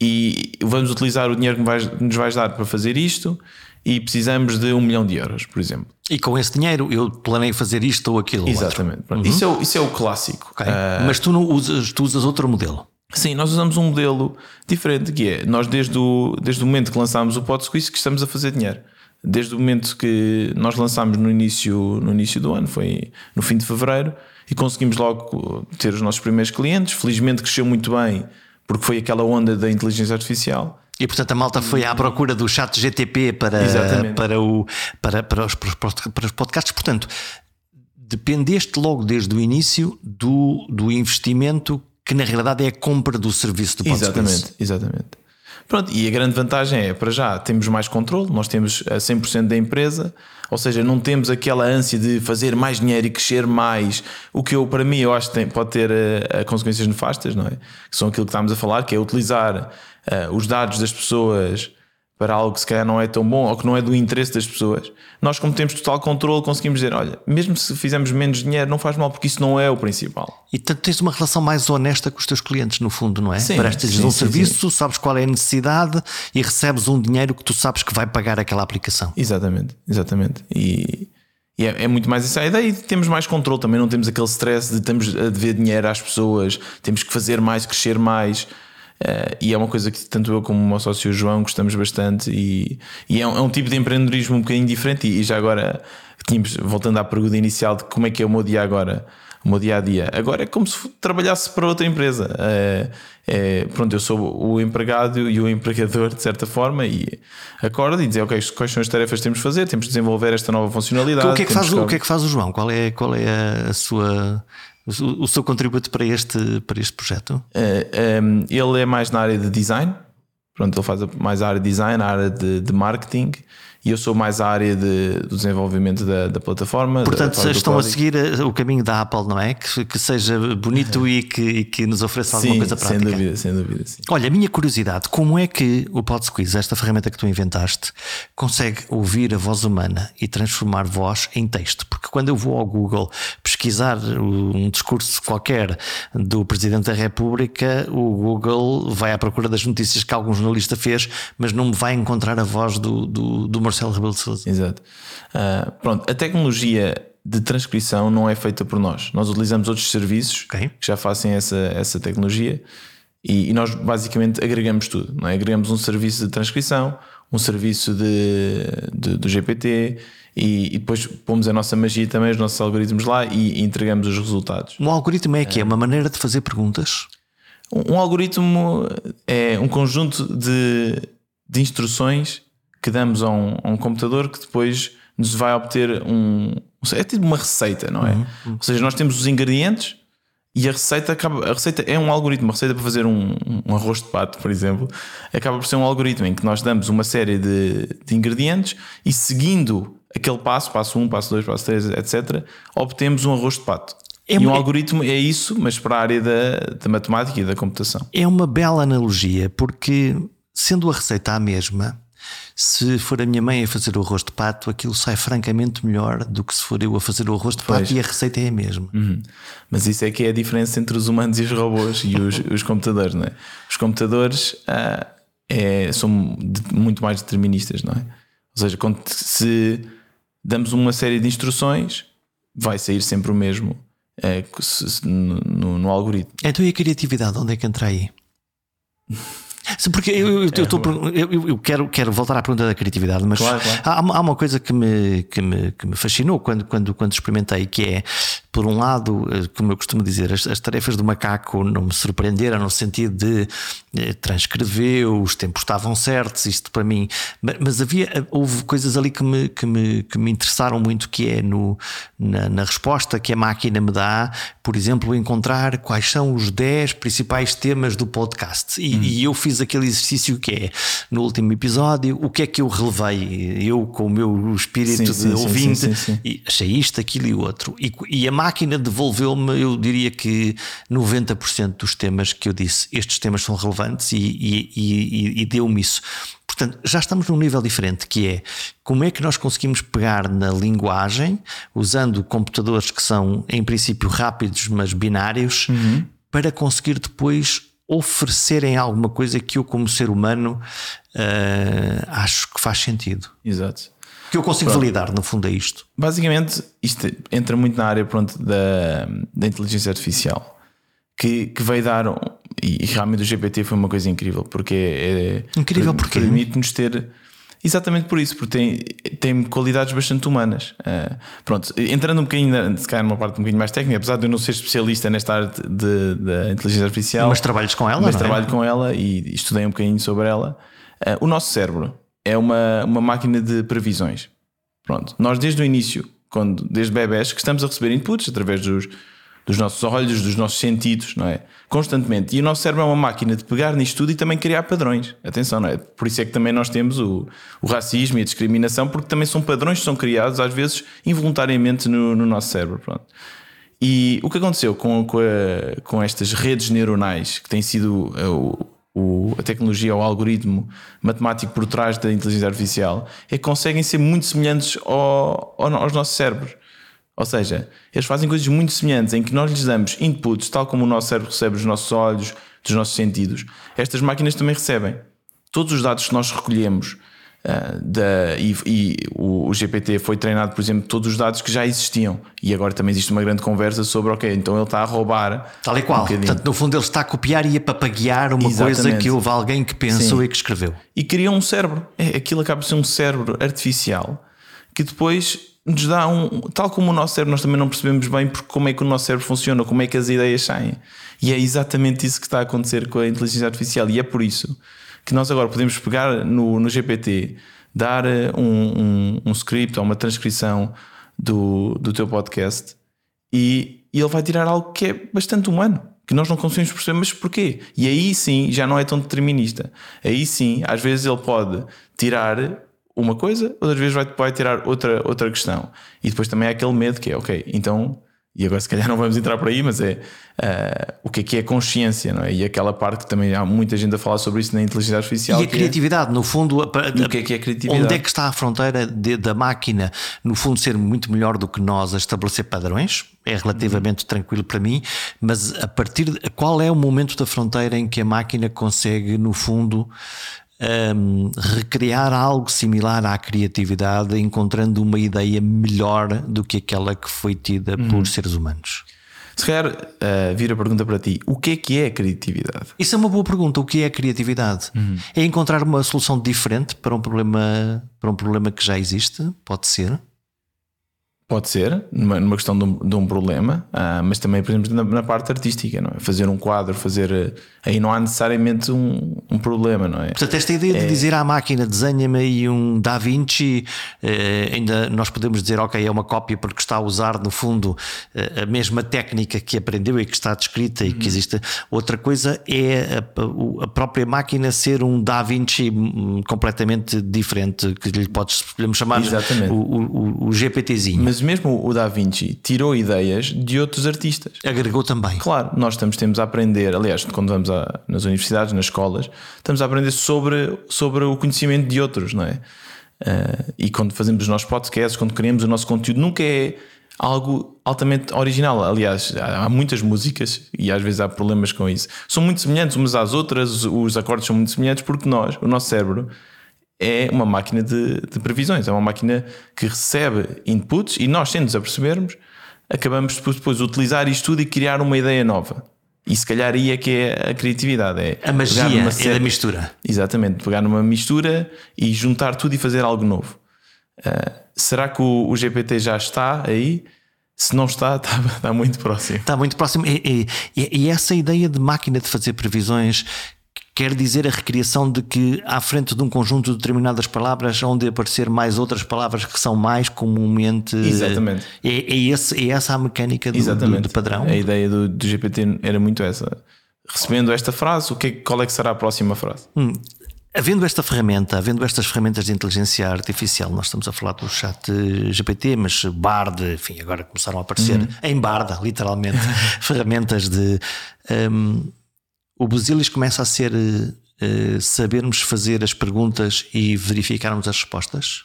e vamos utilizar o dinheiro que vais- nos vais dar para fazer isto e precisamos de um milhão de euros, por exemplo. E com esse dinheiro eu planeio fazer isto ou aquilo. Exatamente. Pronto. Isso, é o, isso é o clássico. Ok. Ah, Mas tu, não usas, tu usas outro modelo. sim, nós usamos um modelo diferente que é nós desde o, desde o momento que lançámos o Pod Squeeze que estamos a fazer dinheiro. Desde o momento que nós lançámos no início, no início do ano, foi no fim de fevereiro, e conseguimos logo ter os nossos primeiros clientes. Felizmente cresceu muito bem, porque foi aquela onda da inteligência artificial. E portanto a malta foi à procura do chat GTP para, Exatamente. para, o, para, para, os, para os- para os podcasts. Portanto, dependeste logo desde o início do, do investimento que na realidade é a compra do serviço do podcast. Exatamente, exatamente. Pronto, e a grande vantagem é, para já, temos mais controle, nós temos a 100% da empresa, ou seja, não temos aquela ânsia de fazer mais dinheiro e crescer mais, o que eu, para mim, eu acho que tem- pode ter eh, consequências nefastas, não é? Que são aquilo que estamos a falar, que é utilizar eh, os dados das pessoas para algo que se calhar não é tão bom ou que não é do interesse das pessoas. Nós, como temos total controle, conseguimos dizer: olha, mesmo se fizermos menos dinheiro, não faz mal, porque isso não é o principal. E portanto tens uma relação mais honesta com os teus clientes, no fundo, não é? Sim, Prestas-lhes sim, um sim, serviço, sabes qual é a necessidade e recebes um dinheiro que tu sabes que vai pagar aquela aplicação. Exatamente, exatamente. E, e é, é muito mais essa a ideia e temos mais controle também, não temos aquele stress de temos a dever dinheiro às pessoas, temos que fazer mais, crescer mais. Eh, e é uma coisa que tanto eu como o meu sócio João gostamos bastante e, e é, um, é um tipo de empreendedorismo um bocadinho diferente e, e já agora tínhamos, voltando à pergunta inicial de como é que é o meu dia agora o meu dia a dia. Agora é como se trabalhasse para outra empresa. É, é, pronto, eu sou o empregado e o empregador, de certa forma, e acordo e dizer, ok, quais são as tarefas que temos de fazer, temos de desenvolver esta nova funcionalidade. o, que é que faz, o, o que é que faz o João? Qual é, qual é a sua, o, o seu contributo para este, para este projeto? Eh, um, ele é mais na área de design, pronto, ele faz mais a área de design, a área de, de marketing. E eu sou mais a área de, do desenvolvimento da, da plataforma. Portanto, da, estão a seguir eh, o caminho da Apple, não é? Que, que seja bonito e, que, e que nos ofereça alguma Sim, coisa sem prática. dúvida, sem dúvida. Sim. Olha, a minha curiosidade, como é que o PodSqueeze, esta ferramenta que tu inventaste, consegue ouvir a voz humana e transformar voz em texto? Porque quando eu vou ao Google pesquisar um discurso qualquer do Presidente da República, o Google vai à procura das notícias que algum jornalista fez, mas não me vai encontrar a voz do, do, do Marcelo Rebelo de Sousa. Exato. Ah, pronto, a tecnologia de transcrição não é feita por nós. Nós utilizamos outros serviços Ok. que já fazem essa, essa tecnologia e, e nós basicamente agregamos tudo. Não é? Agregamos um serviço de transcrição, um serviço de, de- do GPT e, e depois pomos a nossa magia também, os nossos algoritmos lá e, e entregamos os resultados. Um algoritmo é que é uma maneira de fazer perguntas. Um, um algoritmo é um conjunto de, de instruções que damos a um, a um computador que depois nos vai obter um. É tipo uma receita, não é? Ou seja, nós temos os ingredientes E a receita acaba, a receita é um algoritmo, a receita para fazer um, um, arroz de pato, por exemplo, acaba por ser um algoritmo em que nós damos uma série de, de ingredientes e seguindo aquele passo, passo 1, passo 2, passo 3, etc., obtemos um arroz de pato. É e um algoritmo é isso, mas para a área da, da matemática e da computação. É uma bela analogia, porque sendo a receita a mesma, se for a minha mãe a fazer o arroz de pato, aquilo sai francamente melhor do que se for eu a fazer o arroz de pato pois. e a receita é a mesma. Uhum. Mas isso é que é a diferença entre os humanos e os robôs e os, os computadores, não é? Os computadores ah, é, são muito mais deterministas, não é? Ou seja, quando, se damos uma série de instruções, vai sair sempre o mesmo é, no, no, no algoritmo. Então e a criatividade, onde é que entra aí? Porque eu, eu, eu, tô, eu, eu, quero, quero voltar à pergunta da criatividade, mas claro, claro. Há, há, uma coisa que me, que me, que me fascinou quando, quando, quando experimentei, que é por um lado, eh, como eu costumo dizer, as, as, tarefas do macaco não me surpreenderam no sentido de eh, transcrever, os tempos estavam certos, isto para mim, mas, havia, eh, houve coisas ali que me, que me, que me interessaram muito, que é no, na, na, resposta que a máquina me dá, por exemplo, encontrar quais são os 10 principais temas do podcast. E, hum. e eu fiz aquele exercício que é, no último episódio, o que é que eu relevei, eu com o meu espírito sim, de sim, ouvinte, sim, e achei isto, aquilo e outro. E, e a máquina devolveu-me, eu diria que 90% dos temas que eu disse, estes temas são relevantes e, e, e, e deu-me isso. Portanto, já estamos num nível diferente, que é como é que nós conseguimos pegar na linguagem, usando computadores que são, em princípio, rápidos, mas binários, uhum. para conseguir depois oferecerem alguma coisa que eu, como ser humano, uh, acho que faz sentido. Exato que eu consigo pronto. validar, no fundo, é isto. Basicamente, isto entra muito na área pronto, da, da inteligência artificial, que, que veio dar. E realmente o GPT foi uma coisa incrível, porque é. Incrível porque permite-nos ter. Exatamente por isso, porque tem, tem qualidades bastante humanas. Uh, pronto, entrando um bocadinho, se calhar numa parte um bocadinho mais técnica, apesar de eu não ser especialista nesta arte da inteligência artificial. Mas trabalhas com ela, Mas é? trabalho com ela e estudei um bocadinho sobre ela. Uh, o nosso cérebro é uma, uma máquina de previsões. Pronto, nós desde o início, quando, desde bebés, que estamos a receber inputs através dos, dos nossos olhos, dos nossos sentidos, não é? Constantemente. E o nosso cérebro é uma máquina de pegar nisto tudo e também criar padrões. Atenção, não é? Por isso é que também nós temos o, o racismo e a discriminação, porque também são padrões que são criados, às vezes, involuntariamente no, no nosso cérebro. Pronto. E o que aconteceu com, com, a, com estas redes neuronais, que tem sido o, a tecnologia, o algoritmo matemático por trás da inteligência artificial, é que conseguem ser muito semelhantes ao, ao, aos nossos cérebros. Ou seja, eles fazem coisas muito semelhantes em que nós lhes damos inputs, tal como o nosso cérebro recebe dos nossos olhos, dos nossos sentidos. Estas máquinas também recebem. Todos os dados que nós recolhemos Uh, da, e, e o, o, GPT foi treinado, por exemplo, todos os dados que já existiam. E agora também existe uma grande conversa sobre, ok, então ele está a roubar. Tal e qual. Um Portanto, no fundo, ele está a copiar e a papaguear uma Exatamente. coisa que houve alguém que pensou Sim. e que escreveu. E criou um cérebro. É, aquilo acaba por ser um cérebro artificial que depois nos dá um. Tal como o nosso cérebro, nós também não percebemos bem porque como é que o nosso cérebro funciona, como é que as ideias saem. E é exatamente isso que está a acontecer com a inteligência artificial. E é por isso que nós agora podemos pegar no, no GPT, dar eh, um, um, um script ou uma transcrição do, do teu podcast e, e ele vai tirar algo que é bastante humano que nós não conseguimos perceber, mas porquê? E aí sim já não é tão determinista. Aí sim, às vezes ele pode tirar uma coisa, outras vezes vai, vai tirar outra, outra questão. E depois também há aquele medo que é, ok, então e agora se calhar não vamos entrar por aí, mas é uh, o que é que é consciência, não é? E aquela parte que também há muita gente a falar sobre isso na inteligência artificial. E a é criatividade, é... no fundo, a, a, o que é que é criatividade? Onde é que está a fronteira de, da máquina, no fundo, ser muito melhor do que nós a estabelecer padrões? É relativamente uhum. tranquilo para mim, mas a partir de qual é o momento da fronteira em que a máquina consegue, no fundo, um, recriar algo similar à criatividade, encontrando uma ideia melhor do que aquela que foi tida uhum. por seres humanos? Se calhar uh, vir a pergunta para ti: o que é que é a criatividade? Isso é uma boa pergunta. O que é a criatividade? Uhum. É encontrar uma solução diferente para um problema, para um problema que já existe? Pode ser? Pode ser, numa, numa questão de um, de um problema, uh, mas também, por exemplo, na, na, parte artística, não é? Fazer um quadro, fazer. Uh, aí não há necessariamente um, um, problema, não é? Portanto, esta ideia é... de dizer à máquina desenha-me aí um Da Vinci, uh, ainda nós podemos dizer, ok, é uma cópia porque está a usar, no fundo, a mesma técnica que aprendeu e que está descrita uhum. e que uhum. existe. Outra coisa é a, a, própria máquina ser um Da Vinci hum, completamente diferente, que lhe podes podemos chamar o, o, o GPTzinho. Mas mesmo o Da Vinci tirou ideias de outros artistas. Agregou também. Claro, nós estamos, temos a aprender, aliás, quando vamos a, nas universidades, nas escolas, estamos a aprender sobre, sobre o conhecimento de outros, não é? Uh, e quando fazemos os nossos podcasts, quando criamos o nosso conteúdo, nunca é algo altamente original. Aliás, há muitas músicas e às vezes há problemas com isso. São muito semelhantes umas às outras, os acordes são muito semelhantes porque nós, o nosso cérebro, é uma máquina de, de, previsões, é uma máquina que recebe inputs e nós, sem nos apercebermos, acabamos depois, depois de utilizar isto tudo e criar uma ideia nova. E se calhar aí é que é a criatividade. É a magia é da mistura. Exatamente, pegar numa mistura e juntar tudo e fazer algo novo. Uh, será que o, o, GPT já está aí? Se não está, está, está muito próximo. Está muito próximo. E, e, e, essa ideia de máquina de fazer previsões quer dizer a recriação de que, à frente de um conjunto de determinadas palavras, onde aparecer mais outras palavras que são mais comumente. Exatamente. É, é, esse, é essa a mecânica do, Exatamente. Do, do padrão. A ideia do, do, GPT era muito essa. Recebendo esta frase, o que, é qual é que será a próxima frase? Hum. Havendo esta ferramenta, havendo estas ferramentas de inteligência artificial, nós estamos a falar do chat GPT, mas Bard, enfim, agora começaram a aparecer uhum. em Barda, literalmente, ferramentas de. Um, o Busilis começa a ser uh, sabermos fazer as perguntas e verificarmos as respostas?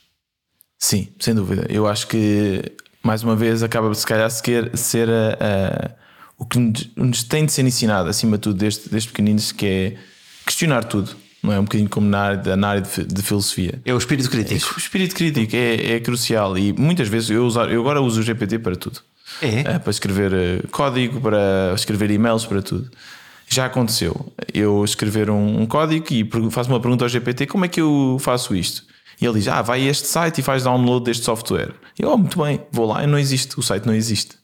Sim, sem dúvida. Eu acho que, mais uma vez, acaba se calhar ser, ser a, a, o que nos tem de ser ensinado, acima de tudo, desde, desde pequeninos, que é questionar tudo. Não é um bocadinho como na área, na área de, de filosofia. É o espírito crítico. É, o espírito crítico é, é crucial e muitas vezes eu, usar, eu agora uso o GPT para tudo. É? é para escrever código, para escrever e-mails, para tudo. Já aconteceu eu escrever um, um código e faço uma pergunta ao GPT: como é que eu faço isto? E ele diz: Ah, vai a este site e faz download deste software. Eu, oh, muito bem, vou lá e não existe, o site não existe.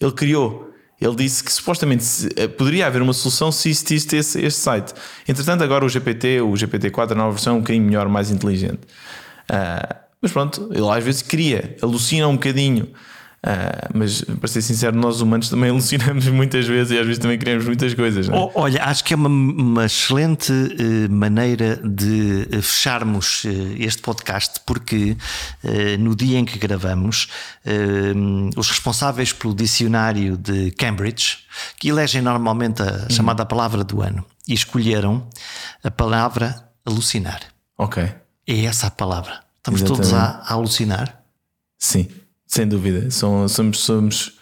Ele criou. Ele disse que supostamente eh, poderia haver uma solução se existisse esse, este site. Entretanto, agora o GPT, o GPT-4, a nova versão, é um bocadinho melhor, mais inteligente. Uh, mas pronto, ele às vezes cria, alucina um bocadinho. Uh, mas para ser sincero, nós humanos também alucinamos muitas vezes e às vezes também queremos muitas coisas. É? Olha, acho que é uma, uma excelente uh, maneira de eh, fecharmos uh, este podcast, porque no dia em que gravamos, os responsáveis pelo dicionário de Cambridge, que elegem normalmente a uhum. chamada palavra do ano, e escolheram a palavra alucinar. Ok. É essa a palavra. Estamos Exatamente. todos a, a alucinar? Sim. Sem dúvida. Somos, somos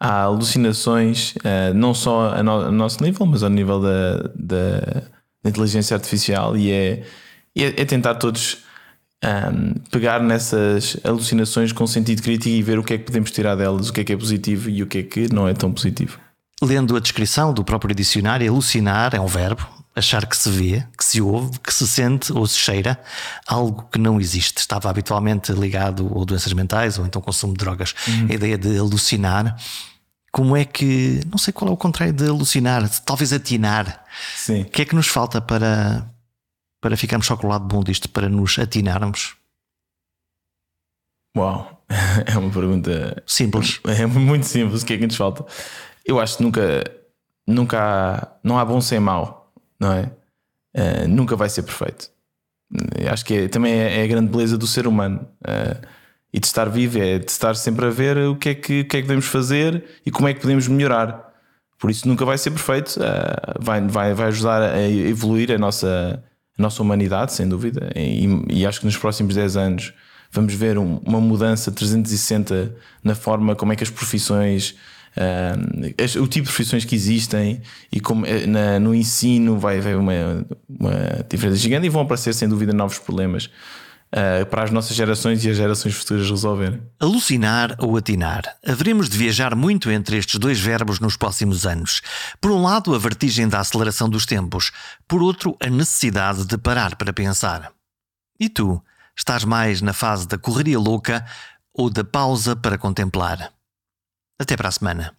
há alucinações, uh, não só a, no, a, nosso nível, mas ao nível da, da, da inteligência artificial, e é, é, é tentar todos um, ehm, pegar nessas alucinações com sentido crítico e ver o que é que podemos tirar delas, o que é que é positivo e o que é que não é tão positivo. Lendo a descrição do próprio dicionário, alucinar é um verbo, achar que se vê, que se ouve, que se sente ou se cheira algo que não existe. Estava habitualmente ligado ou doenças mentais ou então consumo de drogas. Uhum. A ideia de alucinar. Como é que. Não sei qual é o contrário de alucinar, talvez atinar. Sim. O que é que nos falta para, para ficarmos só com o lado bom disto, para nos atinarmos? Uau, é uma pergunta simples. É muito simples. O que é que nos falta? Eu acho que nunca, nunca há, não há bom sem mau não é? Uh, nunca vai ser perfeito. Eu acho que é, também é, é, a grande beleza do ser humano. Uh, e de estar vivo é de estar sempre a ver o que, é que, o que é que podemos fazer e como é que podemos melhorar. Por isso nunca vai ser perfeito. Uh, vai, vai, vai ajudar a evoluir a nossa, a nossa humanidade, sem dúvida. E, e acho que nos próximos 10 anos vamos ver um, uma mudança 360 na forma como é que as profissões uh, o tipo de profissões que existem e como eh, na, no ensino vai haver uma, uma diferença gigante e vão aparecer sem dúvida novos problemas. Uh, para as nossas gerações e as gerações futuras resolverem. Alucinar ou atinar. Haveremos de viajar muito entre estes dois verbos nos próximos anos. Por um lado, a vertigem da aceleração dos tempos, por outro, a necessidade de parar para pensar. E tu, estás mais na fase da correria louca ou da pausa para contemplar. Até para a semana.